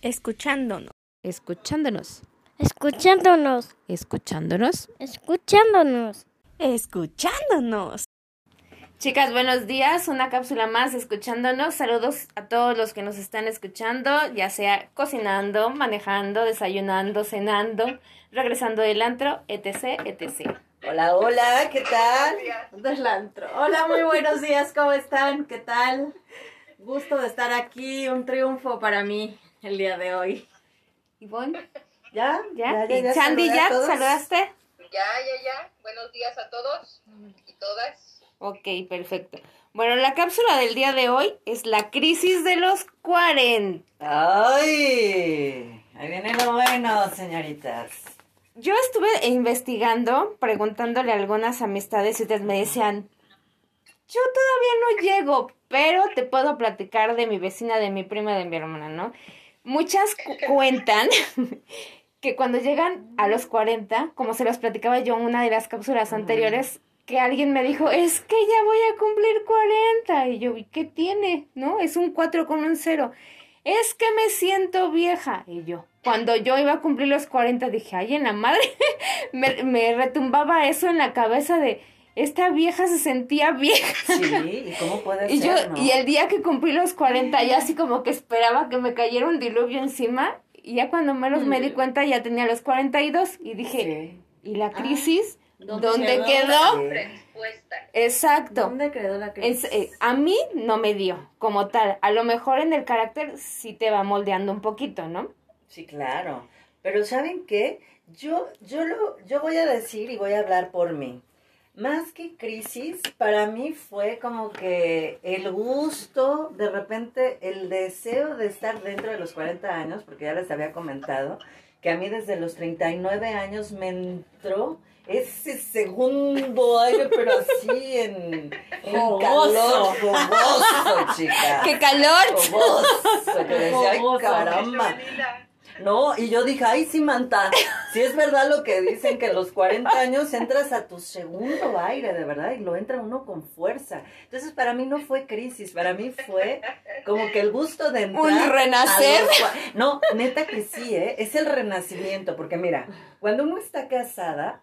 Escuchándonos. Escuchándonos. Escuchándonos. Escuchándonos. Escuchándonos. Escuchándonos. Chicas, buenos días. Una cápsula más escuchándonos. Saludos a todos los que nos están escuchando, ya sea cocinando, manejando, desayunando, cenando, regresando del antro, etc, etc. Hola, hola, ¿qué tal? Del antro. Hola, muy buenos días, ¿cómo están? ¿Qué tal? Gusto de estar aquí, un triunfo para mí el día de hoy. Ivonne, ¿Ya? ¿ya? ¿Ya, ¿Y ya, a ya? ¿Saludaste? Ya, ya, ya. Buenos días a todos y todas. Ok, perfecto. Bueno, la cápsula del día de hoy es la crisis de los 40. ¡Ay! Ahí viene lo bueno, señoritas. Yo estuve investigando, preguntándole a algunas amistades y ustedes me decían, yo todavía no llego, pero te puedo platicar de mi vecina, de mi prima, de mi hermana, ¿no? Muchas cu- cuentan que cuando llegan a los 40, como se los platicaba yo en una de las cápsulas anteriores, que alguien me dijo, es que ya voy a cumplir 40. Y yo, ¿y qué tiene? ¿No? Es un 4 con un 0. Es que me siento vieja. Y yo, cuando yo iba a cumplir los 40, dije, ay, en la madre, me, me retumbaba eso en la cabeza de, esta vieja se sentía vieja. Sí, ¿y cómo puede Y yo, no? y el día que cumplí los 40, ya así como que esperaba que me cayera un diluvio encima. Y ya cuando menos me di cuenta, ya tenía los 42. Y dije, Sí. ¿y la crisis? ¿dónde ¿Dónde, quedó? Exacto. ¿Dónde quedó la crisis? Es, eh, a mí no me dio como tal. A lo mejor en el carácter sí te va moldeando un poquito, ¿no? Sí, claro. Pero ¿saben qué? Yo, yo, lo, yo voy a decir y voy a hablar por mí. Más que crisis, para mí fue como que el gusto, de repente el deseo de estar dentro de los 40 años, porque ya les había comentado, que a mí desde los 39 años me entró ese segundo aire, pero así en, en calor, fogoso, chica. ¡Qué calor! Fogoso, que decía, ay, Dice caramba. No, y yo dije, ay, sí, Manta, si es verdad lo que dicen que a los 40 años entras a tu segundo aire, de verdad, y lo entra uno con fuerza. Entonces, para mí no fue crisis, para mí fue como que el gusto de entrar. ¿Un renacer? a los No, neta que sí, ¿eh? Es el renacimiento, porque mira, cuando uno está casada,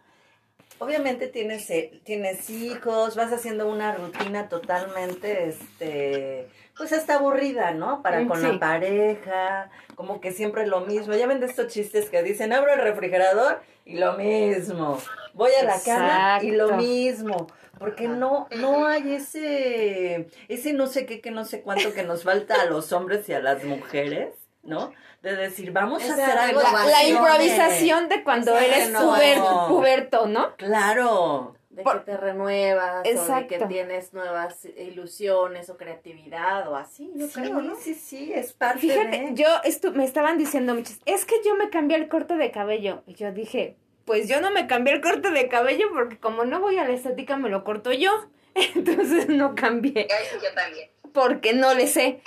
obviamente tienes, eh, tienes hijos, vas haciendo una rutina totalmente, este, pues hasta aburrida, ¿no? Para Mm, con sí. la pareja, como que siempre lo mismo. Ya ven de estos chistes que dicen, abro el refrigerador y lo mismo. Voy a la cama y lo mismo. Porque no, no hay ese, ese no sé qué, que no sé cuánto que nos falta a los hombres y a las mujeres, ¿no? De decir, vamos a hacer algo. La, la improvisación de cuando eres puber- puberto, ¿no? Claro. De Por- que te renuevas, o de que tienes nuevas ilusiones o creatividad o así, yo Sí, creo, ¿no? sí, sí, es parte Fíjate, de... yo estu- me estaban diciendo muchos, es que yo me cambié el corte de cabello. Y yo dije, pues yo no me cambié el corte de cabello porque como no voy a la estética me lo corto yo. Entonces no cambié yo también. porque no le sé.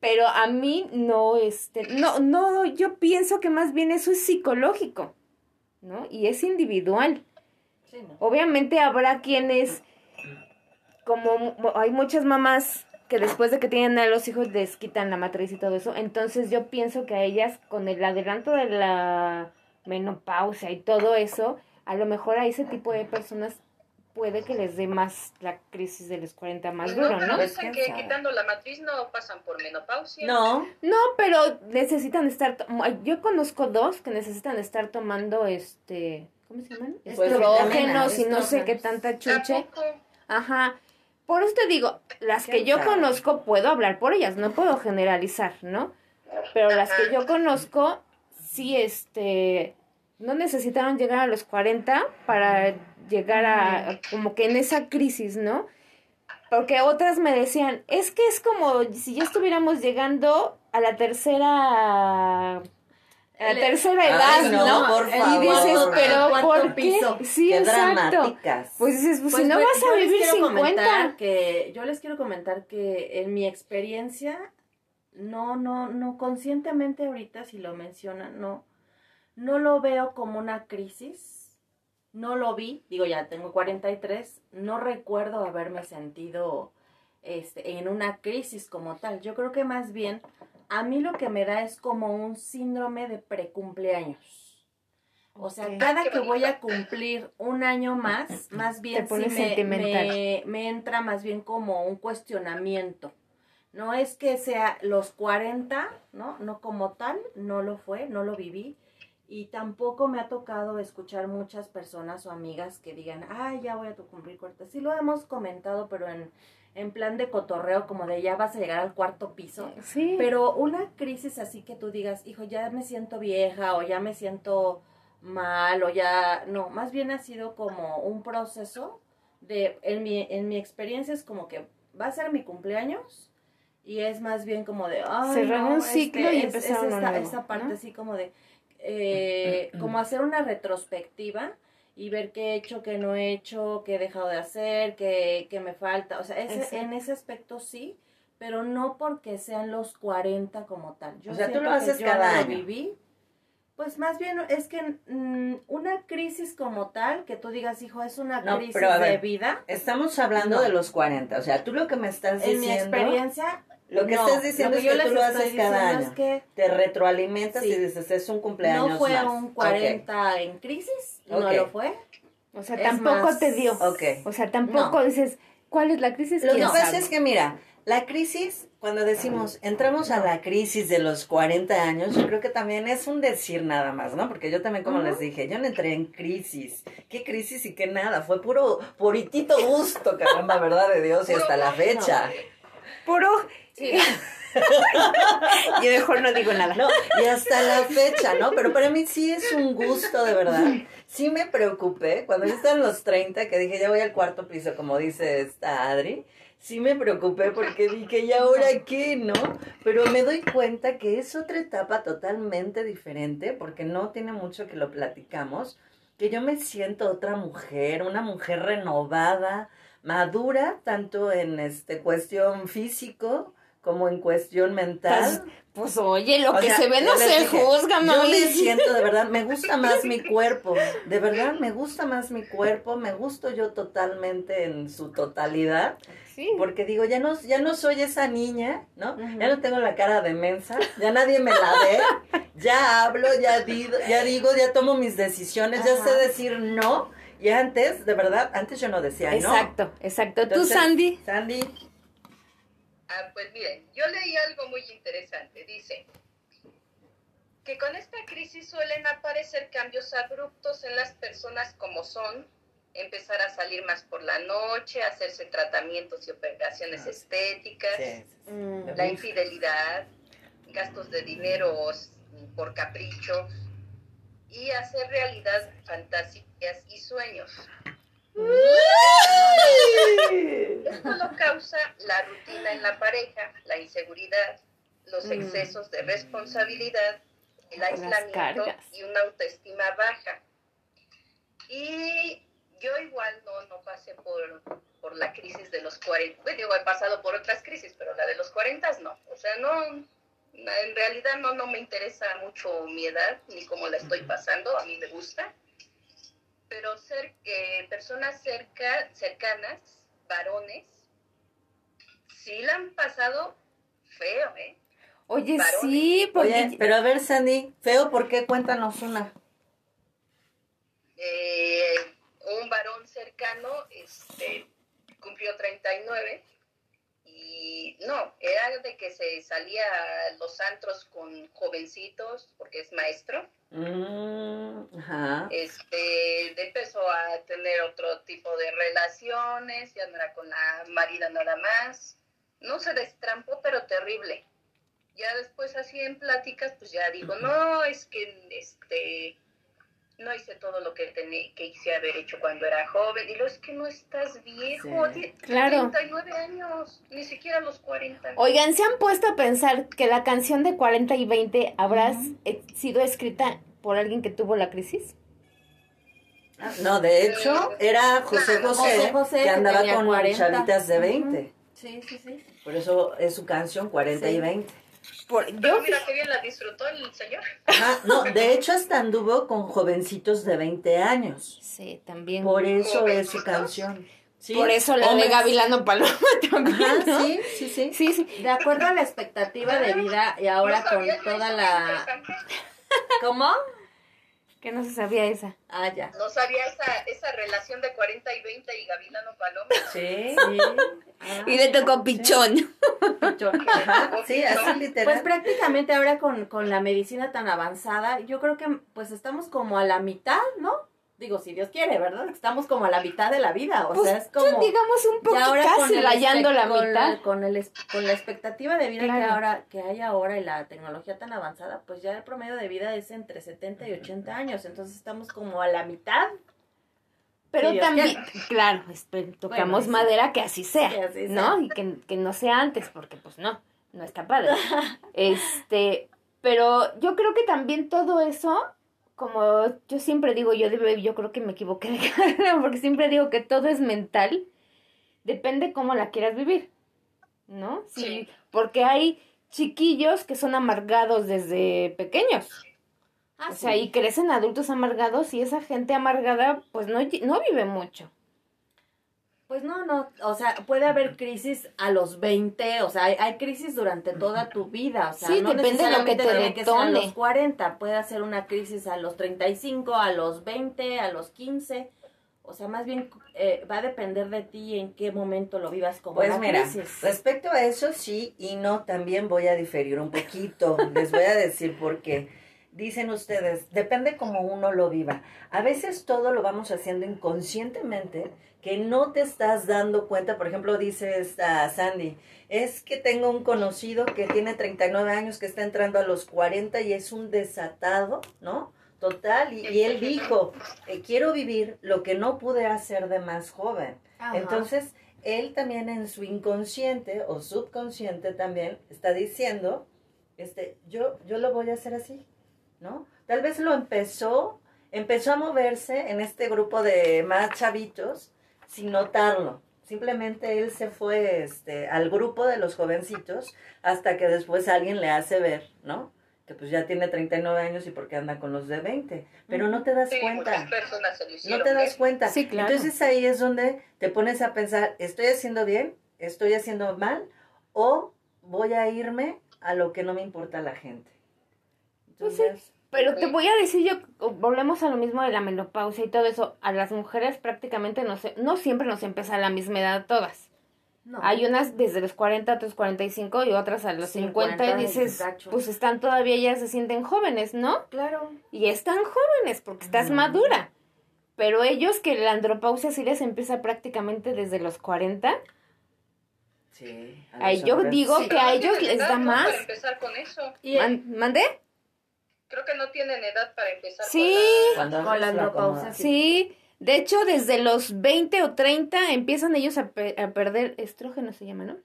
Pero a mí no, este, no, no, yo pienso que más bien eso es psicológico, ¿no? Y es individual. Sí, ¿no? Obviamente habrá quienes, como hay muchas mamás que después de que tienen a los hijos les quitan la matriz y todo eso, entonces yo pienso que a ellas con el adelanto de la menopausia y todo eso, a lo mejor a ese tipo de personas puede que les dé más la crisis de los 40 más Y duro, pero ¿no? Pues, dicen quién que sabe. quitando la matriz no pasan por menopausia. No, No, pero necesitan estar, yo conozco dos que necesitan estar tomando este, ¿cómo se llaman? Pues, Estrógenos y no sé qué tanta ¿A chuche. Ajá. Por eso te digo, las que ¿Quién yo conozco puedo hablar por ellas, no puedo generalizar, ¿no? Pero las que yo conozco, sí, este, no necesitaron llegar a los 40 para llegar a, como que en esa crisis, ¿no? Porque otras me decían, es que es como si ya estuviéramos llegando a la tercera, la tercera edad, Ay, no, ¿no? por y dices, pero ¿por qué? piso. Sí, qué exacto. dramáticas. Pues dices, pues, Pues, si no pues, vas a yo les vivir quiero 50. comentar que yo les quiero comentar que en mi experiencia no no no conscientemente ahorita si lo mencionan no no lo veo como una crisis. No lo vi, digo ya tengo 43, no recuerdo haberme sentido este en una crisis como tal. Yo creo que más bien a mí lo que me da es como un síndrome de precumpleaños. O sea, cada Qué que voy a cumplir un año más, más bien sí me, sentimental. me- me entra más bien como un cuestionamiento. No es que sea los 40, ¿no? No como tal, no lo fue, no lo viví. Y tampoco me ha tocado escuchar muchas personas o amigas que digan, ay, ya voy a tu cumplir 40. Sí lo hemos comentado, pero en, en plan de cotorreo, como de ya vas a llegar al cuarto piso. Sí. Pero una crisis así que tú digas, hijo, ya me siento vieja o ya me siento mal o ya, no, más bien ha sido como un proceso de, en mi, en mi experiencia es como que va a ser mi cumpleaños y es más bien como de, Cerrar no, un ciclo y empezar es esta, nuevo, esta parte ¿no? así como de, eh, como hacer una retrospectiva y ver qué he hecho, qué no he hecho, qué he dejado de hacer, qué, qué me falta, o sea, ese- en ese aspecto sí, pero no porque sean los 40 como tal. Yo O sea, tú lo haces cada año. viví. Pues más bien es que mm, una crisis como tal, que tú digas, hijo, es una No, crisis a de ver, vida. Estamos hablando No. de los 40. O sea, tú lo que me estás En mi diciendo. experiencia, Lo que no. estás diciendo Lo es yo que tú lo haces cada año. es que Te retroalimentas Sí. y dices, es un cumpleaños no fue más. un Ok. 40 en crisis, no lo fue. o sea, es tampoco más- te dio. O sea, tampoco dices, ¿cuál es la crisis? Lo que ¿Quién pasa sabe? es que, mira, la crisis, cuando decimos, entramos a la crisis de los 40 años, yo creo que también es un decir nada más, ¿no? Porque yo también, como les dije, yo no entré en crisis. ¿Qué crisis y qué nada? Fue puro, puritito gusto, caramba, verdad de Dios, y hasta la fecha. Puro. Yo mejor no digo nada. No, y hasta la fecha, ¿no? Pero para mí sí es un gusto, de verdad. Sí me preocupé cuando yo estaba en los 30, que dije, ya voy al cuarto piso, como dice esta Adri. Sí me preocupé porque dije, ¿y ahora qué, no? Pero me doy cuenta que es otra etapa totalmente diferente, porque no tiene mucho que lo platicamos, que yo me siento otra mujer, una mujer renovada, madura, tanto en este cuestión físico como en cuestión mental. Pues oye, lo O que sea, se ve no yo se dije, juzga, Yo mami. me siento, de verdad, me gusta más mi cuerpo. De verdad, me gusta más mi cuerpo. Me gusto yo totalmente en su totalidad. Sí. Porque digo, ya no, ya no soy esa niña, ¿no? Ya no tengo la cara de mensa. Ya nadie me la ve. Ya hablo, ya, digo, ya digo, ya tomo mis decisiones. Ya sé decir no. Y antes, de verdad, antes yo no decía no. Exacto, exacto. Tú, Sandy. Sandy. Ah, pues miren, yo leí algo muy interesante. Dice que con esta crisis suelen aparecer cambios abruptos en las personas como son, empezar a salir más por la noche, hacerse tratamientos y operaciones Ah, estéticas, Sí. Mm, la infidelidad, gastos de dinero por capricho y hacer realidad fantasías y sueños. Esto lo causa la rutina en la pareja, la inseguridad, los Mm. excesos de responsabilidad, el aislamiento y una autoestima baja. Y yo igual no, no pasé por, por la crisis de los 40. Bueno, digo, he pasado por otras crisis, pero la de los 40 no. O sea, no, en realidad no, no me interesa mucho mi edad ni cómo la estoy pasando, a mí me gusta. Pero ser, eh, personas cerca, cercanas, varones, sí la han pasado feo, ¿eh? Oye, Varones. sí, porque Oye, pero a ver, Sandy, feo, ¿por qué? Cuéntanos una. Eh, un varón cercano este, cumplió 39 y no, era de que se salía a los antros con jovencitos porque es maestro. Mm, ajá. Este, empezó a tener otro tipo de relaciones, ya no era con la marida nada más. No se destrampó, pero terrible. Ya después así en pláticas, pues ya digo, no, es que este no hice todo lo que tenía, que hice haber hecho cuando era joven. Y lo es que no estás viejo, Sí. Claro. 39 años, ni siquiera los 40. Oigan, ¿se han puesto a pensar que la canción de 40 y 20 habrá eh, sido escrita por alguien que tuvo la crisis? No, de hecho, era José José, José José, que que andaba tenía con 40. chavitas de 20. Sí, sí, sí. Por eso es su canción 40 y Sí. 20. Por, Pero yo, mira qué bien la disfrutó el señor. Ajá, no, de hecho hasta anduvo con jovencitos de 20 años. sí, también. Por eso es su canción. Sí, Por eso la de. Gavilano Paloma también, Ajá, ¿no? sí, sí, sí. Sí, sí. De acuerdo a la expectativa de vida y ahora No con sabía toda la... ¿Cómo? Que no se sabía esa. Ah, ya. No sabía esa, esa relación de 40 y 20 y Gavilano Paloma. Sí. Sí. Ah, Y le tocó pichón. Ajá, sí, así literal. Pues prácticamente ahora con, con la medicina tan avanzada, yo creo que pues estamos como a la mitad, ¿no? Digo, si Dios quiere, ¿verdad? Estamos como a la mitad de la vida, o Pues sea, es como... digamos un poco casi rayando la con mitad. con, el con la expectativa de vida que Claro. ahora que hay ahora y la tecnología tan avanzada, pues ya el promedio de vida es entre 70 y 80 años, entonces estamos como a la mitad. Pero Dios también, claro, tocamos sí. madera que así sea, Que así ¿no? sea. Y que, que no sea antes, porque pues no, no está padre. este, pero yo creo que también todo eso, como yo siempre digo, yo debe, yo creo que me equivoqué porque siempre digo que todo es mental, depende cómo la quieras vivir, ¿no? Sí, Sí. porque hay chiquillos que son amargados desde pequeños. Ah, O sea, sí. y crecen adultos amargados y esa gente amargada pues no, no vive mucho. Pues no, no, o sea, puede haber crisis a los 20, o sea, hay, hay crisis durante toda tu vida, o sea, Sí, no depende de lo que te que ser a los 40, puede ser una crisis a los 35, a los 20, a los 15, o sea, más bien eh, va a depender de ti en qué momento lo vivas como Pues una mira, crisis. respecto a eso sí y no, también voy a diferir un poquito. Les voy a decir por qué. Dicen ustedes, depende cómo uno lo viva. A veces todo lo vamos haciendo inconscientemente que no te estás dando cuenta. Por ejemplo, dice esta Sandy, es que tengo un conocido que tiene 39 años, que está entrando a los 40 y es un desatado, ¿no? Total, y, y él dijo, eh, quiero vivir lo que no pude hacer de más joven. Ajá. Entonces, él también en su inconsciente o subconsciente también está diciendo, este, yo, yo lo voy a hacer así, ¿no? Tal vez lo empezó, empezó a moverse en este grupo de más chavitos sin notarlo. Simplemente él se fue este, al grupo de los jovencitos hasta que después alguien le hace ver, ¿no? Que pues ya tiene 39 años y porque anda con los de 20. Pero no te das Sí, cuenta. muchas personas se lo hicieron. No te das ¿eh? cuenta. Sí, claro. Entonces ahí es donde te pones a pensar, ¿estoy haciendo bien? ¿Estoy haciendo mal? ¿O voy a irme a lo que no me importa la gente? Pues sí. Pero te voy a decir yo, volvemos a lo mismo de la menopausia y todo eso, a las mujeres prácticamente no, se, no siempre nos empieza a la misma edad todas. No. Hay unas desde los 40, otros 45 y otras a los 50, 50, y dices, pues están todavía, ya se sienten jóvenes, ¿no? Claro. Y están jóvenes porque estás madura. Pero ellos que la andropausia sí les empieza prácticamente desde los 40, sí. a Ay, los yo digo Sí, que a ellos les da más. Para empezar con eso. Y Man- ¿Mandé? Creo que no tienen edad para empezar Sí. Con la haces la andropausia, Sí, de hecho desde los 20 o 30 empiezan ellos a, pe- a perder estrógeno, se llama, ¿no?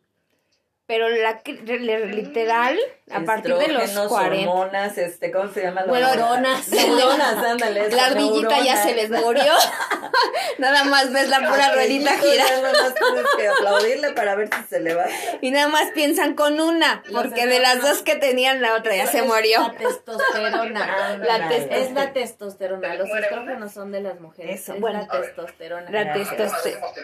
Pero la literal, a partir de los Estrógenos, 40. hormonas, este, ¿cómo se llama? Bueno, neuronas. Neuronas, ándale. La ardillita ya se les murió. nada más ves la pura ruedita girar. nada más tienes que aplaudirle para ver si se le va. Y nada más piensan con una, porque de las dos que tenían la otra ya se murió. La testosterona. La testosterona. Es la testosterona. Los estrógenos son de las mujeres. Eso, es bueno. la testosterona. La Gracias. testosterona. Ajá.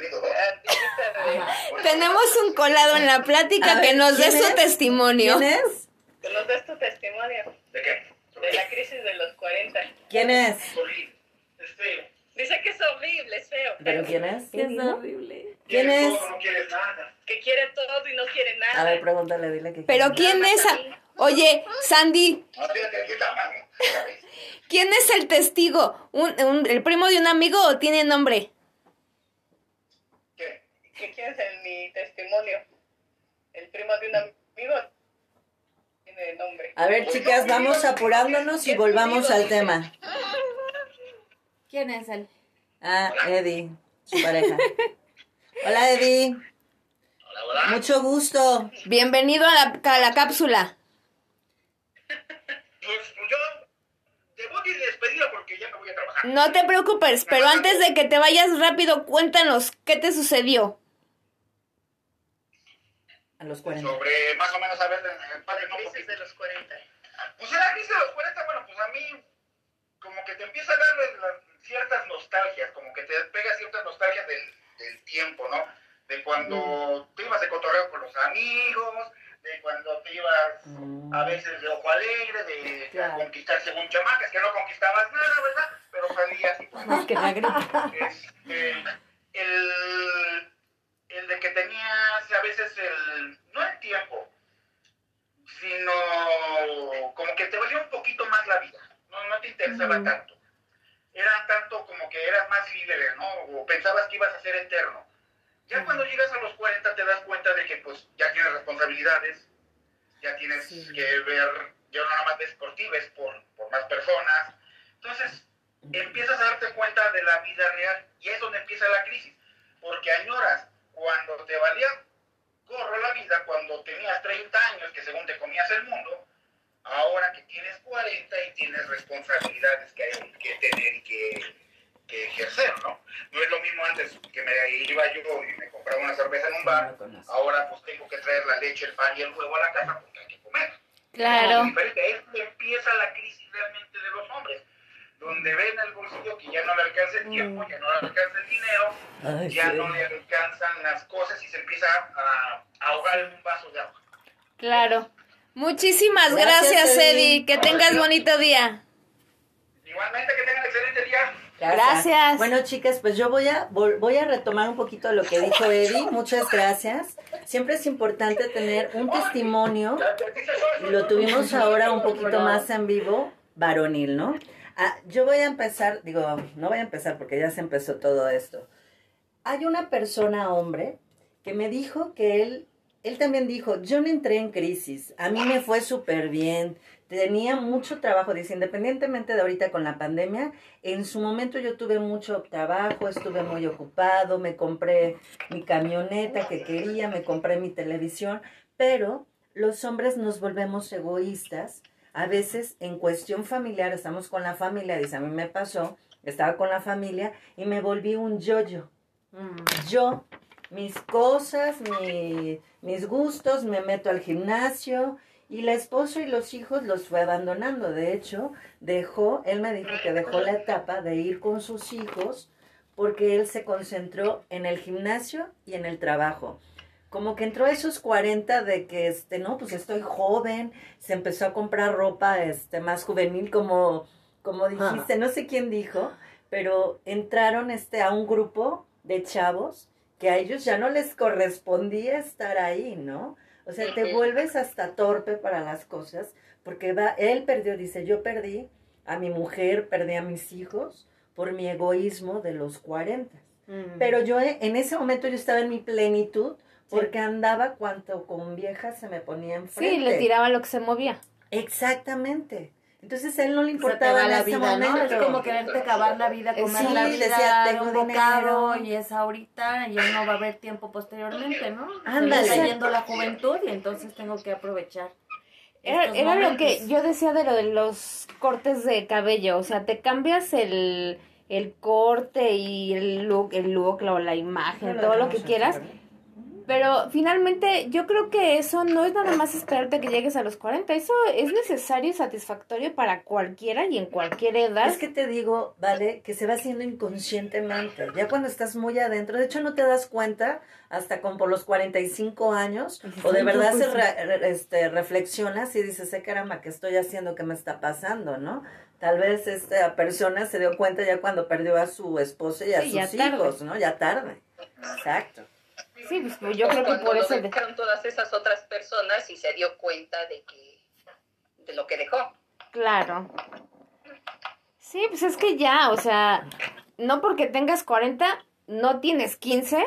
Tenemos un colado en la plática A que nos dé ¿quién su es? testimonio. ¿Quién es? Que nos des tu testimonio ¿De qué? de la crisis de los 40. ¿Quién es? Horrible. Es feo. Dice que es horrible, es feo. ¿Pero quién es? Es horrible. ¿Quién es? todo, no quieres nada. Que quiere todo y no quiere nada. A ver, pregúntale, dile que Pero ¿quién es? a- Oye, Sandy. ¿quién es el testigo? ¿Un, un- ¿El primo de un amigo o tiene nombre? ¿Qué? ¿Qué quieres en mi testimonio? El primo de un amigo tiene nombre. A ver, chicas, vamos apurándonos y volvamos al tema. ¿Quién es él? Ah, Eddie, su pareja. Hola, Eddie. Hola, hola. Mucho gusto. Bienvenido a la, a la cápsula. Pues, pues yo debo de despedirla porque ya me voy a trabajar. No te preocupes, pero antes de que te vayas rápido, cuéntanos, ¿qué te sucedió? A los 40. Sobre más o menos, a ver, eh, padre, no, Crisis de los 40. Pues en la crisis de los 40, bueno, pues a mí como que te empieza a dar ciertas nostalgias, como que te pega ciertas nostalgias del, del tiempo, ¿no? De cuando te ibas de cotorreo con los amigos, de cuando te ibas Mm. a veces de ojo alegre, de Claro. conquistar según chamacas, que no conquistabas nada, ¿verdad? Pero salías y pues, Más que la gripe. este, el, el de que tenías a veces el, no el tiempo, sino como que te valía un poquito más la vida, no, no te interesaba Ujú. tanto. Era tanto como que eras más libre, ¿no? O pensabas que ibas a ser eterno. Ya cuando llegas a los 40 te das cuenta de que pues ya tienes responsabilidades, ya tienes Sí. que ver, ya no nada más ves por ti, ves por, por más personas. Entonces, empiezas a darte cuenta de la vida real y es donde empieza la crisis, porque añoras cuando te valía gorro la vida, cuando tenías 30 años, que según te comías el mundo, ahora que tienes 40 y tienes responsabilidades que hay que tener y que, que ejercer, ¿no? No es lo mismo antes que me iba yo y me compraba una cerveza en un bar, ahora pues tengo que traer la leche, el pan y el huevo a la casa porque hay que comer. Claro. Diferente. Ahí es empieza la crisis realmente de los hombres, donde ven el bolsillo que ya no le alcanza el tiempo, ya no le alcanza el dinero, Ay, ya sí. no le alcanzan las cosas y se empieza a ahogar en un vaso de agua. Claro. Muchísimas Gracias, gracias, Eddie. Eddie. Que tengas bonito día. Igualmente que tengan excelente día. Gracias. Bueno, chicas, pues yo voy a voy a retomar un poquito lo que dijo Eddie. Muchas gracias. Siempre es importante tener un testimonio lo tuvimos ahora un poquito más en vivo, varonil, ¿no? Ah, yo voy a empezar, digo, no voy a empezar porque ya se empezó todo esto. Hay una persona, hombre, que me dijo que él, él también dijo, yo no entré en crisis, a mí me fue súper bien, tenía mucho trabajo, dice, independientemente de ahorita con la pandemia, en su momento yo tuve mucho trabajo, estuve muy ocupado, me compré mi camioneta que quería, me compré mi televisión, pero los hombres nos volvemos egoístas. A veces en cuestión familiar, estamos con la familia, dice, a mí me pasó, estaba con la familia y me volví un yo-yo. Mm. Yo, mis cosas, mi- mis gustos, me meto al gimnasio y la esposa y los hijos los fue abandonando. De hecho, dejó, él me dijo que dejó la etapa de ir con sus hijos porque él se concentró en el gimnasio y en el trabajo. Como que entró a esos 40 de que, este, no, pues estoy joven, se empezó a comprar ropa, este, más juvenil, como, como dijiste, no sé quién dijo, pero entraron, este, a un grupo de chavos que a ellos ya no les correspondía estar ahí, ¿no? O sea, te vuelves hasta torpe para las cosas, porque va, él perdió, dice, yo perdí a mi mujer, perdí a mis hijos por mi egoísmo de los 40. Mm. Pero yo en ese momento yo estaba en mi plenitud porque andaba cuanto con viejas se me ponía enfrente. Sí, le tiraba lo que se movía. Exactamente. Entonces a él no le importaba la ese vida, ¿no? momento. Es como quererte acabar la vida, comer sí, la vida decía, de tengo un bocado dinero. y es ahorita, y ya no va a haber tiempo posteriormente, ¿no? Ándale. está yendo la juventud y entonces tengo que aprovechar. Era, era lo que yo decía de lo de los cortes de cabello, o sea, te cambias el, el corte y el look, el look, la, la imagen, todo lo que quieras, pero finalmente yo creo que eso no es nada más esperarte a que llegues a los 40, eso es necesario y satisfactorio para cualquiera y en cualquier edad. Es que te digo, vale, que se va haciendo inconscientemente. Ya cuando estás muy adentro, de hecho no te das cuenta hasta como por los 45 años, o de verdad se re- re- este, reflexionas y dices, eh, caramba, ¿qué estoy haciendo? ¿Qué me está pasando? ¿no? Tal vez esta persona se dio cuenta ya cuando perdió a su esposo y a Sí, sus tarde. hijos, ¿no? Ya tarde. Exacto. Sí, pues yo creo que por eso... de- dejaron todas esas otras personas y se dio cuenta de que de lo que dejó. Claro. Sí, pues es que ya, o sea, no porque tengas 40, no tienes 15,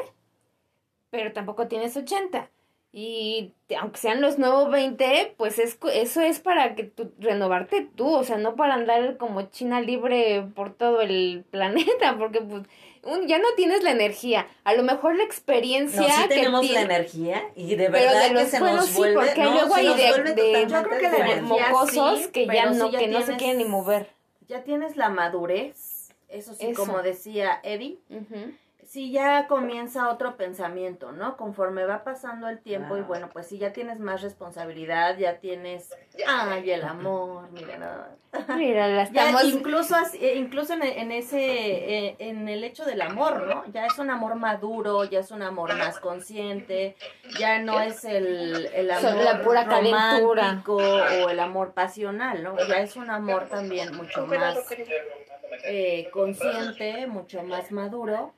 pero tampoco tienes 80. Y aunque sean los nuevos 20, pues es, eso es para que tú, renovarte tú, o sea, no para andar como China libre por todo el planeta, porque pues un- ya no tienes la energía. A lo mejor la experiencia No, sí que tenemos la tien- energía y de Pero verdad de que los se buenos nos sí, vuelve... porque no, luego hay de- de- Yo creo que energía mocosos sí, que ya no, sí ya que no se tienes- quieren ni mover. Ya tienes la madurez, eso sí, Eso. como decía Eddie, Ujú. Sí ya comienza otro pensamiento, ¿no? Conforme va pasando el tiempo y bueno, pues sí ya tienes más responsabilidad, ya tienes, ay, el amor, mira nada. Mira, la Ya estamos... incluso así- eh, incluso en, en ese eh, en el hecho del amor, ¿no? Ya es un amor maduro, ya es un amor más consciente, ya no es el, el amor la pura calentura. romántico o el amor pasional, ¿no? Ya es un amor también mucho más eh, consciente, mucho más maduro.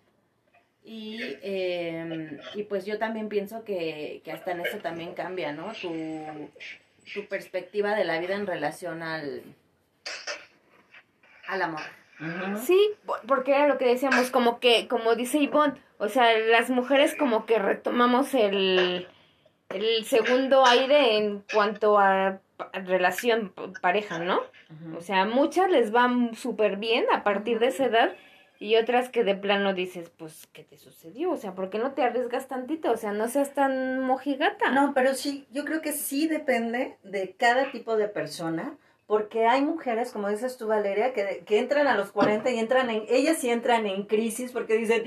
Y, eh, y pues yo también pienso que, que hasta en eso también cambia, ¿no? Tu, tu perspectiva de la vida en relación al, al amor. Sí, po- porque era lo que decíamos, como que, como dice Ivonne, o sea, las mujeres como que retomamos el, el segundo aire en cuanto a, relación pareja, ¿no? O sea, a muchas les va súper bien a partir de esa edad y otras que de plano dices, pues, ¿qué te sucedió? O sea, ¿por qué no te arriesgas tantito? O sea, no seas tan mojigata. No, pero sí, yo creo que sí depende de cada tipo de persona, porque hay mujeres, como dices tú, Valeria, que, que entran a los 40 y entran en, ellas sí entran en crisis porque dicen,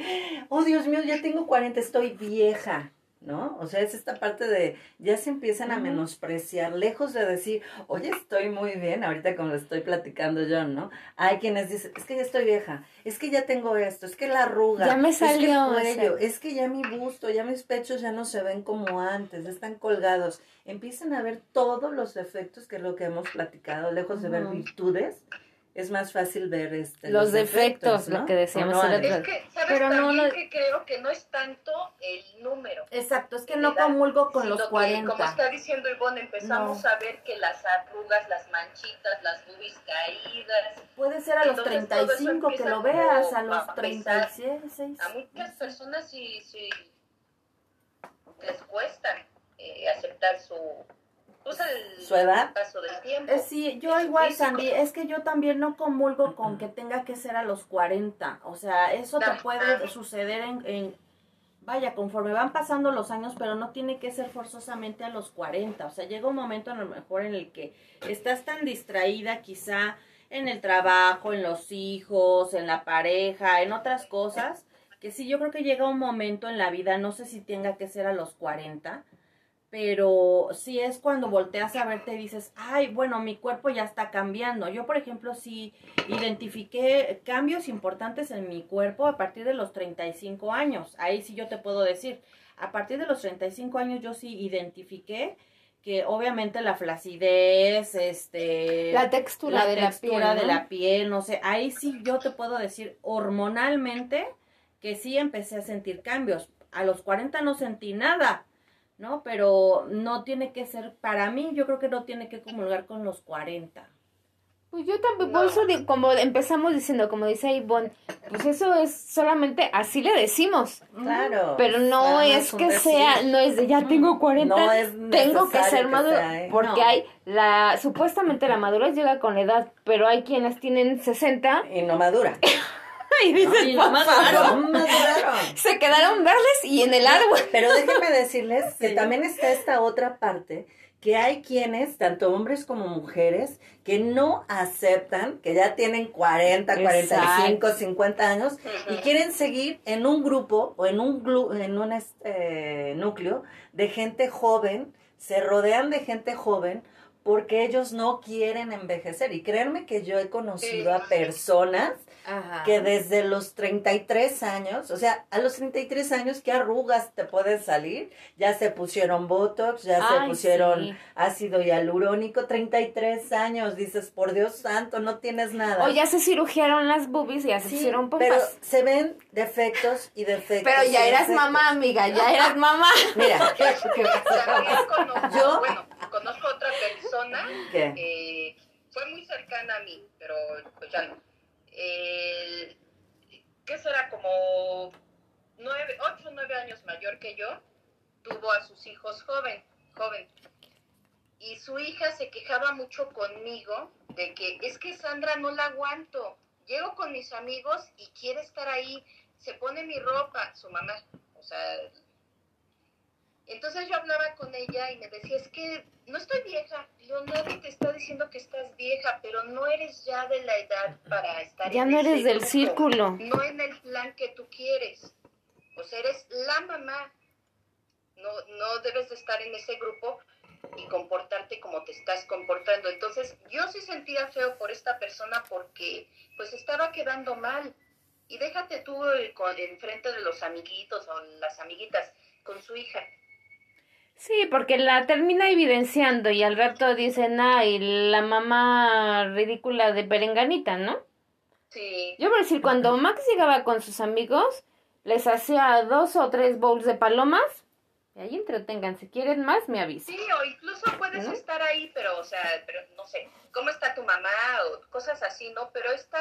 oh Dios mío, ya tengo 40, estoy vieja, ¿no? O sea, es esta parte de, ya se empiezan a menospreciar, lejos de decir, oye, estoy muy bien, ahorita como lo estoy platicando yo, ¿no? Hay quienes dicen, es que ya estoy vieja, es que ya tengo esto, es que la arruga, Ya me es que el salió, cuello, o sea. es que ya mi busto, ya mis pechos ya no se ven como antes, están colgados. Empiezan a ver todos los defectos que es lo que hemos platicado, lejos de ver virtudes, es más fácil ver este, Los defectos, lo que decíamos ¿O no, el Ale? otro Es que, ¿sabes Pero no, también no- que creo que no es tanto el número? Exacto, es que no edad, comulgo con los que, 40. como está diciendo Ivonne, empezamos No. a ver que las arrugas, las manchitas, las boobies caídas, Puede ser a los Entonces, todo eso 35 que lo veas, a los a pesar. 36. a muchas personas sí, sí les cuesta eh, aceptar su, pues ¿Su edad? paso del tiempo. Eh, sí, yo Es igual, físico. Sandy, es que yo también no comulgo con que tenga que ser a los 40. O sea, eso te Ajá. puede suceder en, en- vaya, conforme van pasando los años, pero no tiene que ser forzosamente a los 40. O sea, llega un momento a lo mejor en el que estás tan distraída quizá en el trabajo, en los hijos, en la pareja, en otras cosas, que sí, yo creo que llega un momento en la vida, no sé si tenga que ser a los 40, pero sí es cuando volteas a verte y dices, ay, bueno, mi cuerpo ya está cambiando. Yo, por ejemplo, sí identifiqué cambios importantes en mi cuerpo a partir de los 35 años. Ahí sí yo te puedo decir, a partir de los 35 años yo sí identifiqué que obviamente la flacidez, este... La textura de la piel, textura de ¿no? la piel, no sé, ahí sí yo te puedo decir hormonalmente que sí empecé a sentir cambios. A los 40 no sentí nada, ¿no? Pero no tiene que ser, para mí yo creo que no tiene que comulgar con los 40. Pues yo No. por eso como empezamos diciendo, como dice Ivonne, pues eso es solamente así le decimos. Claro. Pero no es que decir. sea, no es de ya tengo 40, No es tengo que ser que maduro, sea, ¿eh? porque No. hay la, supuestamente la madurez llega con la edad, pero hay quienes tienen 60 Y no madura. y dices, Y "Por no favor". se quedaron verdes y en el árbol. Pero déjenme decirles que también está esta otra parte, que hay quienes, tanto hombres como mujeres, que no aceptan, que ya tienen 40, 45, 50 años y quieren seguir en un grupo o en un, glu- en un este, núcleo de gente joven, se rodean de gente joven porque ellos no quieren envejecer. Y créanme que yo he conocido a personas Ajá. que desde los 33 años, o sea, a los 33 años, ¿qué arrugas te pueden salir? Ya se pusieron Botox, ya se pusieron sí. ácido hialurónico, 33 años, dices, por Dios santo, no tienes nada. O ya se cirugiaron las boobies y ya se pusieron pero pompas. se ven defectos y defectos. Pero ya eras defectos. mamá, amiga, ya eras mamá. Mira, También conozco, Yo- bueno, conozco otra persona ¿qué? que fue muy cercana a mí, pero pues ya no. El- ¿Qué será? Como nueve, ocho o nueve años mayor que yo, tuvo a sus hijos joven, joven. Y su hija se quejaba mucho conmigo de que es que Sandra no la aguanto. Llego con mis amigos y quiere estar ahí, se pone mi ropa, su mamá, o sea, entonces yo hablaba con ella y me decía, es que no estoy vieja, yo nadie te está diciendo que estás vieja, pero no eres ya de la edad para estar Ya en no eres del círculo. No en el plan que tú quieres. O sea, eres la mamá. No, no debes de estar en ese grupo y comportarte como te estás comportando. Entonces, yo sí sentía feo por esta persona porque pues estaba quedando mal. Y déjate tú enfrente de los amiguitos o las amiguitas con su hija. Sí, porque la termina evidenciando y al rato dicen, ay, la mamá ridícula de Berenganita, ¿no? Sí. Yo voy a decir, cuando Max llegaba con sus amigos, les hacía dos o tres bowls de palomas y ahí entretengan. Si quieren más, me avisan. Sí, o incluso puedes ¿No? estar ahí, pero, o sea, pero no sé, ¿cómo está tu mamá? O cosas así, ¿no? Pero esta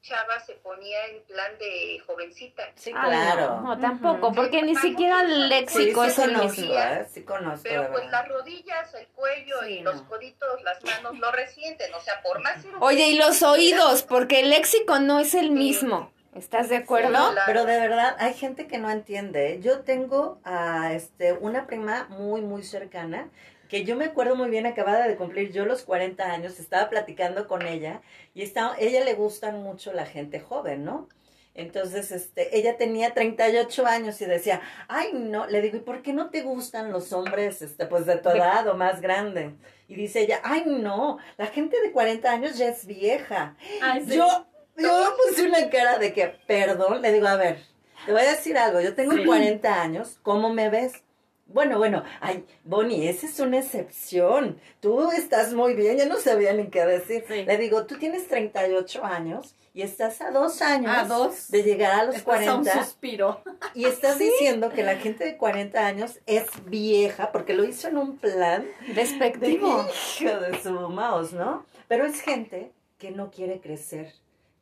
chava se ponía en plan de jovencita. Sí, Ay, claro. No, no, tampoco, Ujú. porque ni siquiera el Sí, léxico sí es el mismo. ¿eh? Sí conozco, Pero pues las rodillas, el cuello Sí, y no. los coditos, las manos lo resienten, o sea, por más Oye, y los oídos, porque el léxico no es el Sí. mismo. ¿Estás de acuerdo? claro. Pero de verdad, hay gente que no entiende. ¿eh? Yo tengo a este, una prima muy, muy cercana, que yo me acuerdo muy bien, acababa de cumplir yo los 40 años, estaba platicando con ella, y estaba, ella le gustan mucho la gente joven, ¿no? Entonces, este, ella tenía 38 años y decía, ay, no, le digo, ¿y por qué no te gustan los hombres, este, pues de tu edad o más grande? Y dice ella, ay, no, la gente de 40 años ya es vieja. Ay, sí. Yo, yo puse una cara de que, perdón, le digo, a ver, te voy a decir algo, yo tengo Sí. 40 años, ¿cómo me ves? Bueno, bueno, ay, Bonnie, esa es una excepción. Tú estás muy bien, ya no sabía ni qué decir. Sí. Le digo, tú tienes 38 años y estás a dos años A dos. de llegar a los Estás a un 40 suspiro. y estás diciendo que la gente de 40 años es vieja porque lo hizo en un plan de Despectivo. hijo de su mouse, ¿no? Pero es gente que no quiere crecer,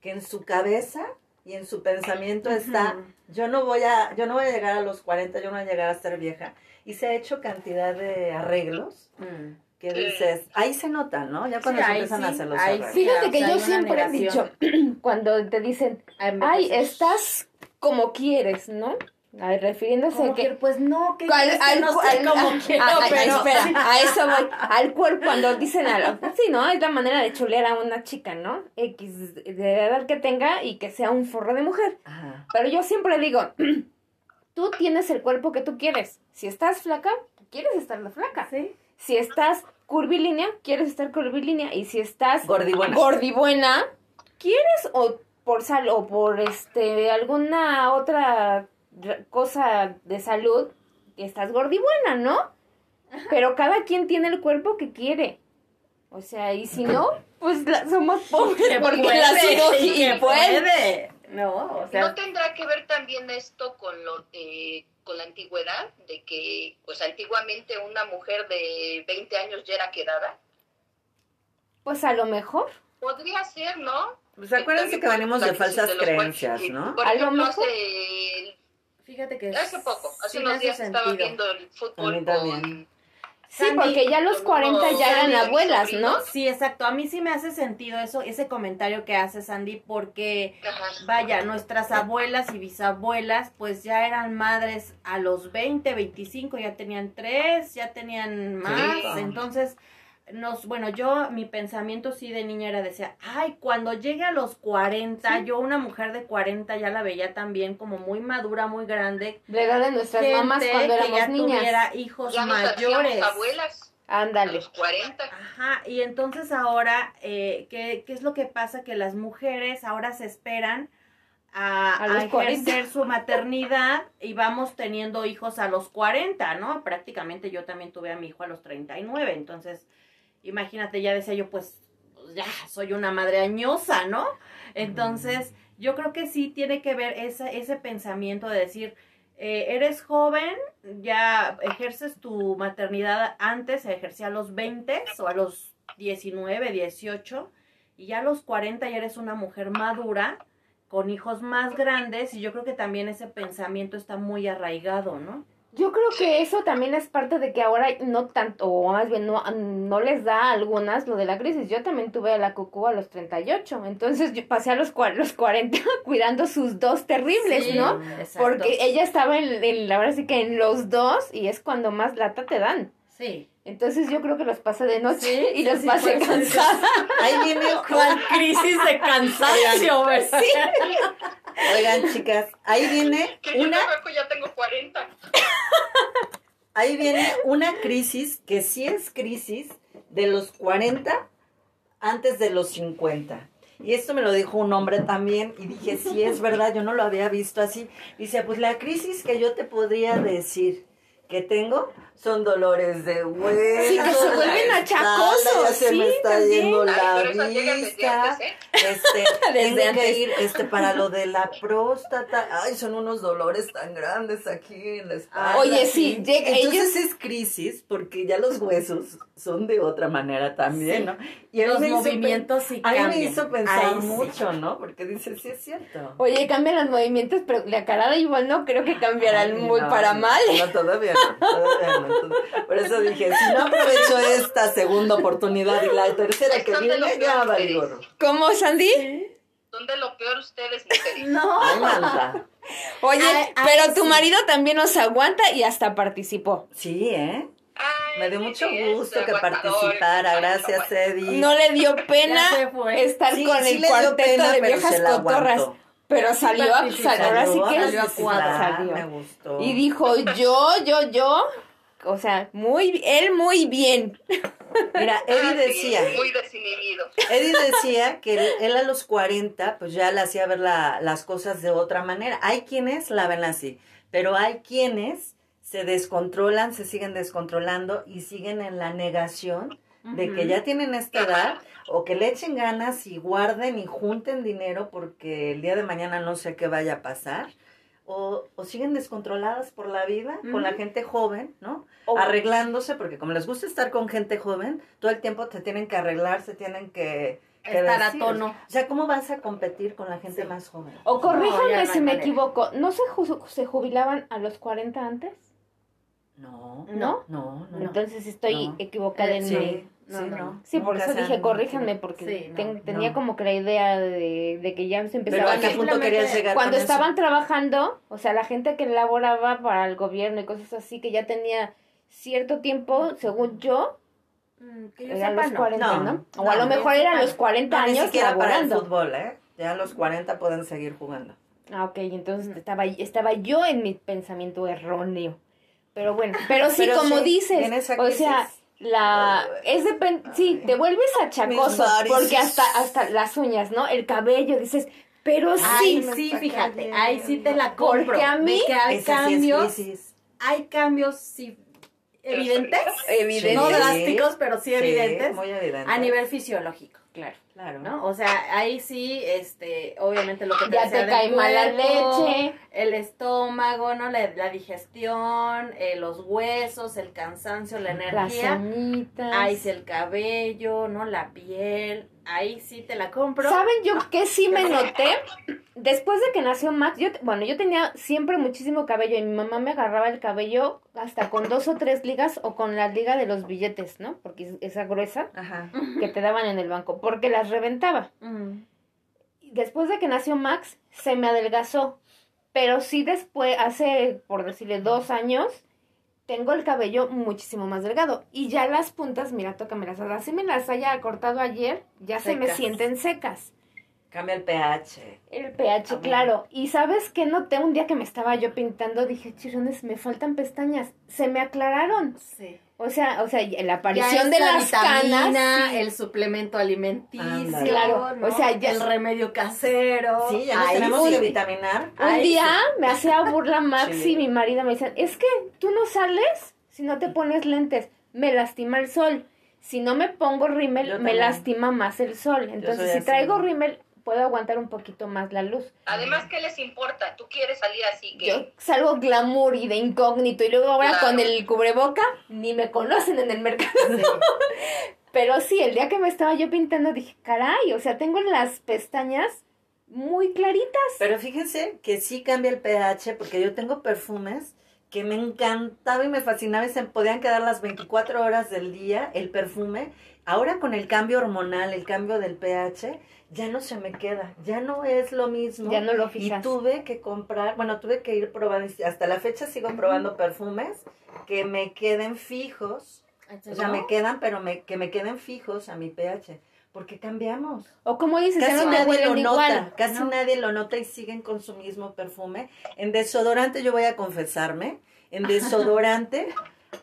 que en su cabeza y en su pensamiento está, yo no voy a, yo no voy a llegar a los 40, yo no voy a llegar a ser vieja. Y se ha hecho cantidad de arreglos que Sí. dices, ahí se nota, ¿no? Ya cuando Sí, se empiezan sí, a hacer los ahí arreglos. sí. Fíjate o que sea, yo siempre he dicho, cuando te dicen, Ay, estás como quieres, ¿no? Ay, refiriéndose como a que... que, pues no, que Al, al- no al- cómo ah, quiero, ah, pero espera, a eso voy. Al cuerpo, cuando dicen a la, pues sí, ¿no? Es la manera de chulear a una chica, ¿no? X de edad que tenga y que sea un forro de mujer. Ajá. Pero yo siempre digo, tú tienes el cuerpo que tú quieres. Si estás flaca, quieres estar de flaca. Sí. Si estás curvilínea, quieres estar curvilínea. Y si estás Gordibuena. gordibuena, quieres o por sal o por este alguna otra cosa de salud, estás gordibuena, ¿no? Pero cada quien tiene el cuerpo que quiere. O sea, y si no, pues la- somos pobres Que porque puede, la y cirugía que puede. puede. No, o sea, ¿No tendrá que ver también esto con lo de, con la antigüedad? De que, pues antiguamente una mujer de 20 años ya era quedada. Pues a lo mejor. Podría ser, ¿no? Pues acuérdense que venimos de falsas creencias, ¿no? Por A lo ejemplo, mejor- hace, fíjate que hace poco, hace sí unos días estaba viendo el fútbol también. con... Sí, Sandy, porque ya a los con 40 unos ya eran abuelas, ¿no? Sí, exacto. A mí sí me hace sentido eso, ese comentario que hace Sandy, porque Ajá. vaya, nuestras abuelas y bisabuelas, pues ya eran madres a los 20, 25, ya tenían tres, ya tenían más. Sí. Entonces, nos, bueno, yo, mi pensamiento sí de niña era, decía, ay, cuando llegue a los 40, yo una mujer de 40 ya la veía también como muy madura, muy grande. De edad de nuestras gente mamás cuando que éramos ya niñas. tuviera hijos Ya mayores. abuelas a Ándale. los 40. Ajá, y entonces ahora, eh, ¿qué, qué es lo que pasa? Que las mujeres ahora se esperan a, A a los 40. ejercer su maternidad y vamos teniendo hijos a los 40, ¿no? Prácticamente yo también tuve a mi hijo a los 39, entonces, imagínate, ya decía yo, pues, ya soy una madre añosa, ¿no? Entonces, yo creo que sí tiene que ver ese, ese pensamiento de decir, eh, eres joven, ya ejerces tu maternidad antes, se ejercía a los 20 o a los 19, 18, y ya a los 40 ya eres una mujer madura, con hijos más grandes, y yo creo que también ese pensamiento está muy arraigado, ¿no? Yo creo que eso también es parte de que ahora no tanto, o más bien no, no les da a algunas lo de la crisis. Yo también tuve a la cucú a los 38, entonces yo pasé a los, los 40 cuidando sus dos terribles, Sí, ¿no? exacto. Porque ella estaba en, en, la verdad sí que en los dos y es cuando más lata te dan. Sí. Entonces yo creo que los pasé de noche Sí, y sí, los sí, eso dices- cansada. Ahí viene, ¿Cuál crisis de cansancio, verdad? oigan chicas, ahí viene Que yo una, tampoco ya tengo 40. ahí viene una crisis que sí es crisis de los 40 antes de los 50. Y esto me lo dijo un hombre también y dije, sí, es verdad, yo no lo había visto así. Dice, pues la crisis que yo te podría decir que tengo son dolores de hueso. Sí, que se vuelven achacosos, se me sí, está también. yendo Ay, la desde vista. antes, ¿eh? Este, tengo antes. que ir este, para lo de la próstata. Ay, son unos dolores tan grandes aquí en la espalda. Oye, sí, llega- Entonces ellos- es crisis porque ya los huesos son de otra manera también, Sí. ¿no? Y Los me movimientos sí A mí me cambian. hizo pensar mucho, ¿no? Porque dice, sí es cierto. Oye, cambian los movimientos, pero la cara de igual no creo que cambiarán Ay, muy no, para mal. No, todavía Por eso dije, si no aprovecho esta segunda oportunidad y la tercera que viene, ya va peores. gorro. ¿Cómo, Sandy? Son de lo peor ustedes, mujeres. No. Ay. Oye, Ay, ay, pero tu sí. marido también nos aguanta y hasta participó. Sí, ¿eh? Ay, Me dio mucho gusto que participara. Gracias. Eddie. No le dio pena estar Sí, con sí el cuarteto pena, de viejas cotorras. Pero salió a, participó. salió ahora sí Salió que a salió a cuadro, participar, salió. Me gustó. Y dijo, yo, yo, yo. O sea, muy, él muy bien. Mira, Ah, Eddie sí, decía, Muy desinhibido. Eddie decía que él, él a los 40 pues ya le hacía ver la- las cosas de otra manera. Hay quienes la ven así, pero hay quienes se descontrolan, se siguen descontrolando y siguen en la negación de que ya tienen esta edad o que le echen ganas y guarden y junten dinero porque el día de mañana no sé qué vaya a pasar. O, o siguen descontroladas por la vida con la gente joven, ¿no? O- Arreglándose, porque como les gusta estar con gente joven, todo el tiempo te tienen que arreglar, se tienen que, que Estar a tono. O sea, ¿cómo vas a competir con la gente Sí. más joven? O No, corríjanme no si me equivoco. ¿No se, ju- se jubilaban a los 40 antes? No, ¿No? no, no. Entonces estoy No. equivocada en Sí. mi... No, sí, no. Sí, por eso dije, corríjanme, porque Sí, no, ten- tenía no. como que la idea de, de que ya se Pero empezaban ¿a qué punto querías llegar Cuando con eso? estaban trabajando, o sea, la gente que laboraba para el gobierno y cosas así, que ya tenía cierto tiempo, según yo, Mm, Que yo era a sepa, los no. 40, ¿no? No, O a lo mejor yo era a sepa, los 40 No, ni años siquiera para el laborando. fútbol, ¿eh? Ya a los 40 pueden seguir jugando. Ah, ok, entonces estaba, estaba yo en mi pensamiento erróneo. Pero bueno, pero sí, Pero como sí, dices, o sea, la es depen sí, te vuelves achacoso porque hasta hasta las uñas, ¿no? El cabello dices, pero Ay, sí, sí, está fíjate, ahí sí te la Porque compro. a mí- que hay sí cambios, hay cambios sí evidentes, evidente. no Sí. drásticos, pero sí Sí, evidentes muy evidente. a nivel fisiológico, claro. Claro. ¿no? O sea, ahí sí, este, obviamente lo que te Ya te cae mal la cuerpo, leche. el estómago, ¿no? La, la digestión, eh, los huesos, el cansancio, la Las energía. uñitas. Ahí sí el cabello, ¿no? La piel. Ahí sí te la compro. ¿Saben yo que sí me noté? Después de que nació Max, yo, bueno, yo tenía siempre muchísimo cabello y mi mamá me agarraba el cabello hasta con dos o tres ligas o con la liga de los billetes, ¿no? Porque es- esa gruesa Ajá. que te daban en el banco, porque las reventaba. Mm. Después de que nació Max, se me adelgazó, pero sí después, hace, por decirle, dos años, tengo el cabello muchísimo más delgado. Y ya las puntas, mira, tócamelas, así me las haya cortado ayer, ya se me sienten secas. Cambia el pH. El pH, claro. Y sabes qué noté un día que me estaba yo pintando, dije, chirones, me faltan pestañas. Se me aclararon. Sí. O sea, o sea, la aparición de la las vitamina, canas. sí. el suplemento alimenticio. Claro, ¿no? o sea, ya- el remedio casero. Sí, ya nos Ahí tenemos sí. que vitaminar. Un Ay, día me hacía burla Max Sí. y mi marido me decían, es que tú no sales si no te pones lentes. Me lastima el sol. Si no me pongo rímel, me lastima más el sol. Entonces, si así. traigo rímel, puedo aguantar un poquito más la luz. Además, ¿qué les importa? Tú quieres salir así que... Yo salgo glamour y de incógnito y luego ahora Claro. con el cubreboca ni me conocen en el mercado. Pero sí, el día que me estaba yo pintando dije, caray, o sea, tengo las pestañas muy claritas. Pero fíjense que sí cambia el pH porque yo tengo perfumes que me encantaba y me fascinaba y se podían quedar las 24 horas del día el perfume. Ahora con el cambio hormonal, el cambio del pH, ya no se me queda, ya no es lo mismo. Ya no lo Y fijas. tuve que comprar, bueno, tuve que ir probando, hasta la fecha sigo probando perfumes que me queden fijos, o sea, me quedan, pero me, que me queden fijos a mi pH, porque cambiamos. O como dices, Casi no nadie lo nota, igual. casi ¿no? nadie lo nota y siguen con su mismo perfume. En desodorante yo voy a confesarme, en desodorante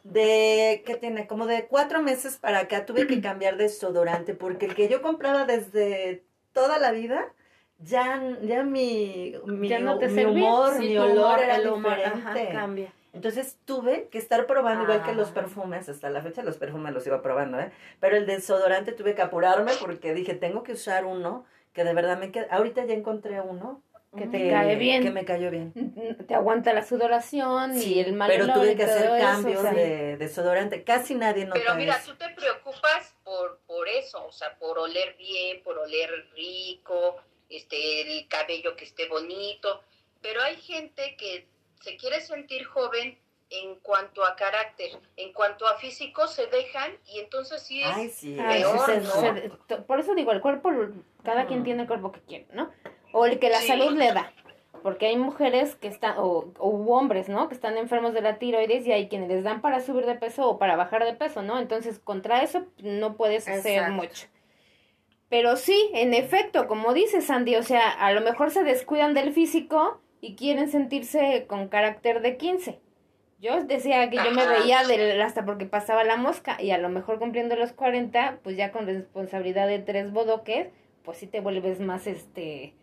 de, ¿qué tiene? Como de cuatro meses para acá tuve que cambiar de desodorante porque el que yo compraba desde toda la vida, ya, ya mi, mi, Ya no te mi humor, Sí, mi olor era el humor, ajá, diferente. cambia. Entonces tuve que estar probando, igual que los Ah. perfumes, hasta la fecha los perfumes los sigo probando, ¿eh? Pero el desodorante tuve que apurarme porque dije, tengo que usar uno que de verdad me queda. Ahorita ya encontré uno Que te cae bien. Que me cayó bien. Te aguanta la sudoración y el mal pero tuve que hacer eso, cambios o sea, de desodorante. Casi nadie nota Pero mira, eso. tú te preocupas por, por eso, o sea, por oler bien, por oler rico, este, el cabello que esté bonito. Pero hay gente que se quiere sentir joven en cuanto a carácter, en cuanto a físico se dejan y entonces sí es Ay, sí. Ay, eso peor, se- es- ¿no? se- por eso digo, el cuerpo, cada quien tiene el cuerpo que quiere, ¿no? O el que la Sí. salud le da. Porque hay mujeres que están, o, o hombres, ¿no? Que están enfermos de la tiroides y hay quienes les dan para subir de peso o para bajar de peso, ¿no? Entonces, contra eso no puedes hacer mucho. Pero sí, en efecto, como dice Sandy, o sea, a lo mejor se descuidan del físico y quieren sentirse con carácter de 15. Yo decía que yo me veía del, hasta porque pasaba la mosca y a lo mejor cumpliendo los 40, pues ya con responsabilidad de tres bodoques, pues sí te vuelves más este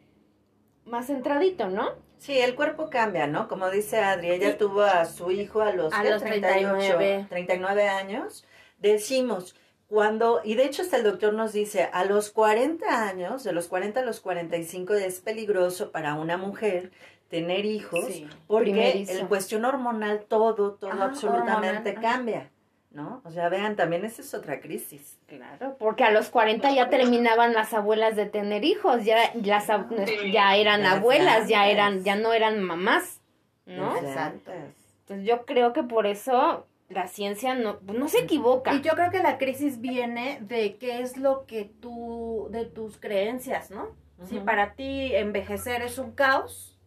más centradito, ¿no? Sí, el cuerpo cambia, ¿no? Como dice Adri, ella tuvo a su hijo a los, A los 39. 39 años. Decimos, cuando, y de hecho hasta el doctor nos dice, a los 40 años, de los 40 a los 45 es peligroso para una mujer tener hijos Sí. porque Primerizo. el cuestión hormonal todo, todo Ah, absolutamente hormonal, cambia, ¿no? O sea, vean, también esa es otra crisis. Claro, porque a los 40 ya terminaban las abuelas de tener hijos, ya las ab- ya eran Las abuelas, ya eran ya no eran mamás, ¿no? Exacto. Entonces yo creo que por eso la ciencia no no se equivoca. Y yo creo que la crisis viene de qué es lo que tú, de tus creencias, ¿no? Si para ti envejecer es un caos,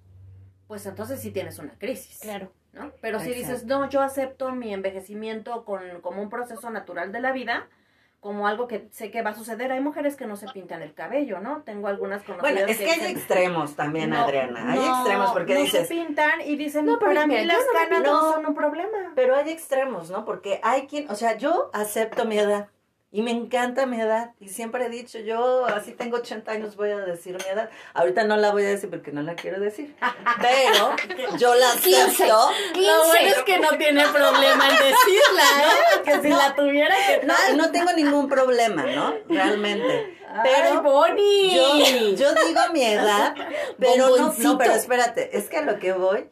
pues entonces sí tienes una crisis. Claro. ¿No? Pero si dices, no, yo acepto mi envejecimiento con, como un proceso natural de la vida, como algo que sé que va a suceder. Hay mujeres que no se pintan el cabello, ¿no? Tengo algunas conocidas Bueno, es que hay dicen, extremos también, "No, Adriana. Hay no, extremos porque no dices, se pintan y dicen, No, pero para mí mira, las canas pinto". no son un problema. Pero hay extremos, ¿no? Porque hay quien, o sea, yo acepto mi edad y me encanta mi edad y siempre he dicho, yo así tengo 80 años, voy a decir mi edad. Ahorita no la voy a decir porque no la quiero decir, pero yo la acepto. Lo bueno es que no tiene problema en decirla, ¿eh? Que si la tuviera que No, no tengo ningún problema, ¿no? Realmente. Pero, Bonnie. yo, yo digo mi edad, pero no, no, pero espérate, es que a lo que voy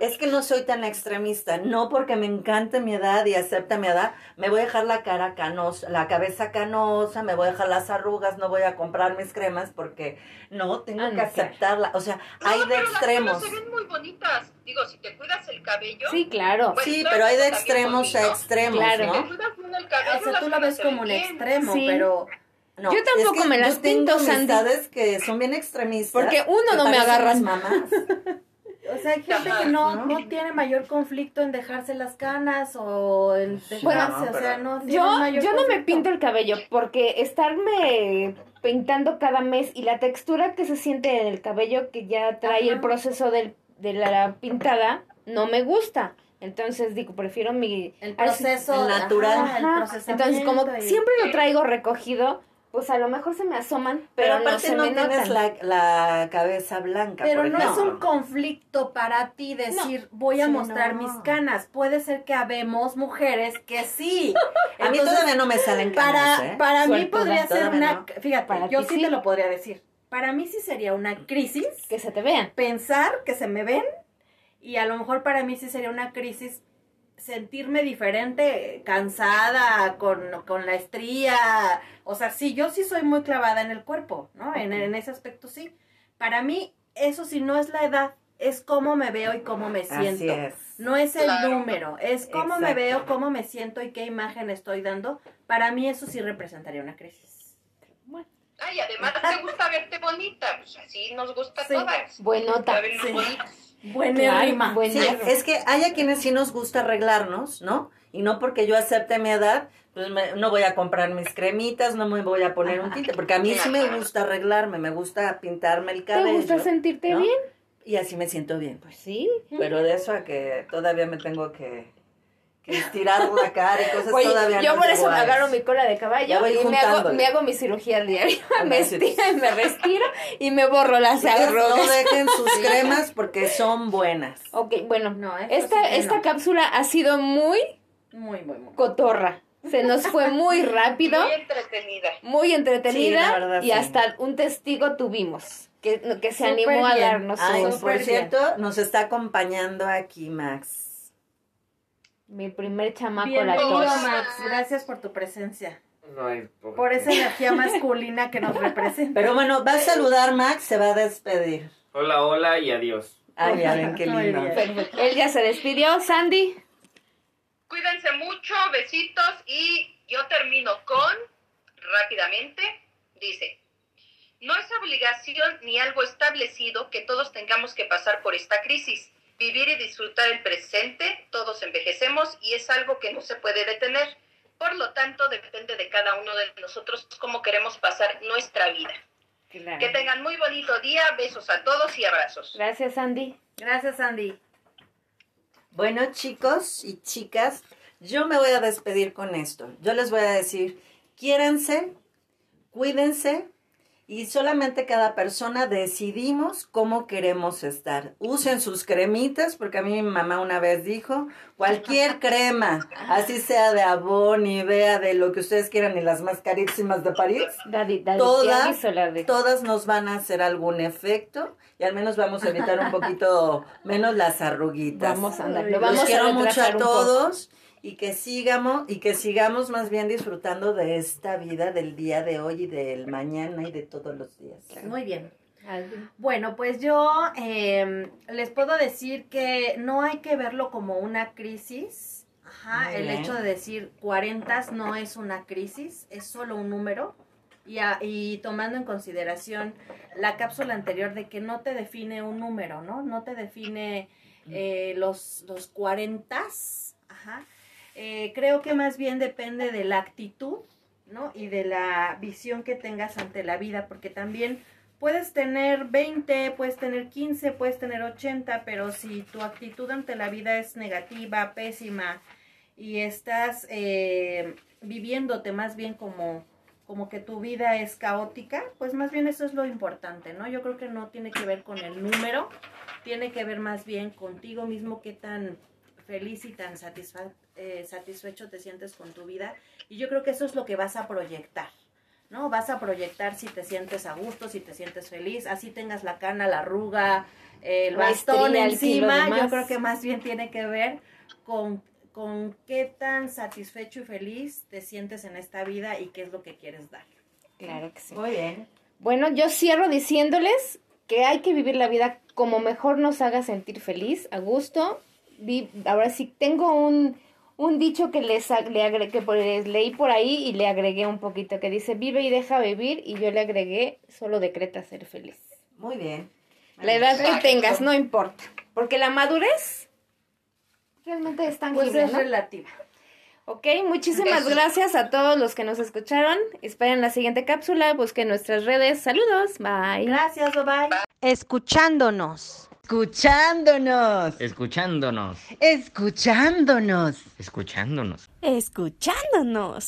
es que no soy tan extremista, no porque me encante mi edad y acepta mi edad, me voy a dejar la cara canosa, la cabeza canosa, me voy a dejar las arrugas, no voy a comprar mis cremas porque no, tengo Ah, que no, aceptarla, o sea, No, hay de pero las extremos. cremas se ven muy bonitas. Digo, si te cuidas el cabello. Sí, claro. Pues, Sí, pero hay de extremos a extremos, Claro. Si te ¿no? cuidas bien el cabello, O sea, las tú lo ves como bien. extremo, Sí. pero... No, Yo tampoco es que me las yo tengo pinto, Sandy. que son bien extremistas. Porque uno no me mis mamás. O sea, hay gente que no, no tiene mayor conflicto en dejarse las canas o en dejarse, Bueno, o sea, no tiene Yo, mayor yo no me pinto el cabello porque estarme pintando cada mes y la textura que se siente en el cabello que ya trae Ajá. el proceso del, de la pintada no me gusta. Entonces digo, prefiero mi... El así- proceso el natural. ajá, el Entonces como y- siempre lo traigo recogido, pues a lo mejor se me asoman, Pero, pero, no aparte se no, me tienes notan. la, la cabeza blanca. Pero por no es un conflicto para ti decir, voy a Sí, mostrar no. mis canas. Puede ser que habemos mujeres que sí. A mí todavía no me salen canas, Para, ¿eh? para mí podría ser una... no. Fíjate, Para yo sí. te lo podría decir. Para mí sí sería una crisis Que se te vean. pensar que se me ven y a lo mejor para mí sí sería una crisis sentirme diferente, cansada, con, con la estría, o sea, sí, yo sí soy muy clavada en el cuerpo, ¿no? En, en ese aspecto sí. Para mí, eso sí no es la edad, es cómo me veo y cómo me siento. Así es. No es el Claro. número, es cómo me veo, cómo me siento y qué imagen estoy dando. Para mí eso sí representaría una crisis. Ay, además te gusta verte bonita, pues así nos gusta Sí. a todas. Vernos Sí. Buena rima. Sí, es que hay a quienes sí nos gusta arreglarnos, ¿no? Y no porque yo acepte mi edad, pues me- no voy a comprar mis cremitas, no me voy a poner un tinte, porque a mí sí me gusta arreglarme, me gusta pintarme el ¿Te cabello. gusta sentirte ¿no? bien? Y así me siento bien. Pues sí. Pero de eso a que todavía me tengo que, estirar la cara y cosas Oye, todavía yo no por eso a agarro mi cola de caballo y me hago, me mi cirugía al diario. me estiro y me restiro y me borro las Chicas, No arrugas. dejen sus cremas porque son buenas. Ok, bueno, No, esta, sí esta no. cápsula ha sido muy Muy, muy, muy. cotorra. Se nos fue muy rápido, Muy entretenida. muy entretenida Sí, la verdad, y sí. hasta un testigo tuvimos que, que se Súper animó a bien. darnos Ay, su- por cierto, nos está acompañando aquí Max. Mi primer chamaco Bienvenido, latoso. Max. Gracias por tu presencia. Ay, por, Por esa energía masculina que nos representa. Pero bueno, va a saludar Max, se va a despedir. Hola, hola y adiós. Ay, ya ven qué lindo. Él ya se despidió, Sandy. Cuídense mucho, besitos y yo termino con, rápidamente, dice, no es obligación ni algo establecido que todos tengamos que pasar por esta crisis. Vivir y disfrutar el presente, todos envejecemos y es algo que no se puede detener. Por lo tanto, depende de cada uno de nosotros cómo queremos pasar nuestra vida. Claro. Que tengan muy bonito día, besos a todos y abrazos. Gracias, Sandy. Gracias, Andy. Bueno, chicos y chicas, yo me voy a despedir con esto. Yo les voy a decir, quiéranse, cuídense y solamente cada persona decidimos cómo queremos estar. Usen sus cremitas, porque a mí mi mamá una vez dijo, cualquier crema, así sea de Avon, Nivea, de lo que ustedes quieran y las más carísimas de París, Daddy, Daddy Todas- todas nos van a hacer algún efecto y al menos vamos a evitar un poquito menos las arruguitas. Vamos a andar. Los vamos a quiero mucho retrasar a un poco. Y que sigamos y que sigamos más bien disfrutando de esta vida del día de hoy y del mañana y de todos los días. Muy bien. Bueno, pues yo eh, les puedo decir que no hay que verlo como una crisis. Ajá, el hecho de decir 40 no es una crisis, es solo un número. Y, a- y tomando en consideración la cápsula anterior de que no te define un número, ¿no? No te define eh, los, los 40. Ajá. Eh, creo que más bien depende de la actitud, ¿no? Y de la visión que tengas ante la vida, porque también puedes tener 20, puedes tener 15, puedes tener 80, pero si tu actitud ante la vida es negativa, pésima, y estás eh, viviéndote más bien como, como que tu vida es caótica, pues más bien eso es lo importante, ¿no? Yo creo que no tiene que ver con el número, tiene que ver más bien contigo mismo, qué tan feliz y tan satisfa- eh, satisfecho te sientes con tu vida. Y yo creo que eso es lo que vas a proyectar. ¿no? Vas a proyectar si te sientes a gusto, si te sientes feliz, así tengas la cana, la arruga, el bastón encima, yo creo que más bien tiene que ver con, con qué tan satisfecho y feliz te sientes en esta vida y qué es lo que quieres dar. Claro que sí. Muy bien. Bueno, yo cierro diciéndoles que hay que vivir la vida como mejor nos haga sentir feliz, a gusto. Vi- ahora sí, tengo un, un dicho que les le agregué, que por- leí por ahí y le agregué un poquito, que dice, vive y deja vivir, y yo le agregué, solo decreta ser feliz. Muy bien. La edad que Exacto. tengas, no importa, porque la madurez realmente es tangible, Pues es ¿no? relativa. Ok, muchísimas Eso. gracias a todos los que nos escucharon. Esperen la siguiente cápsula, busquen nuestras redes. Saludos, bye. Gracias, bye bye. Escuchándonos. Escuchándonos. Escuchándonos. Escuchándonos. Escuchándonos. Escuchándonos.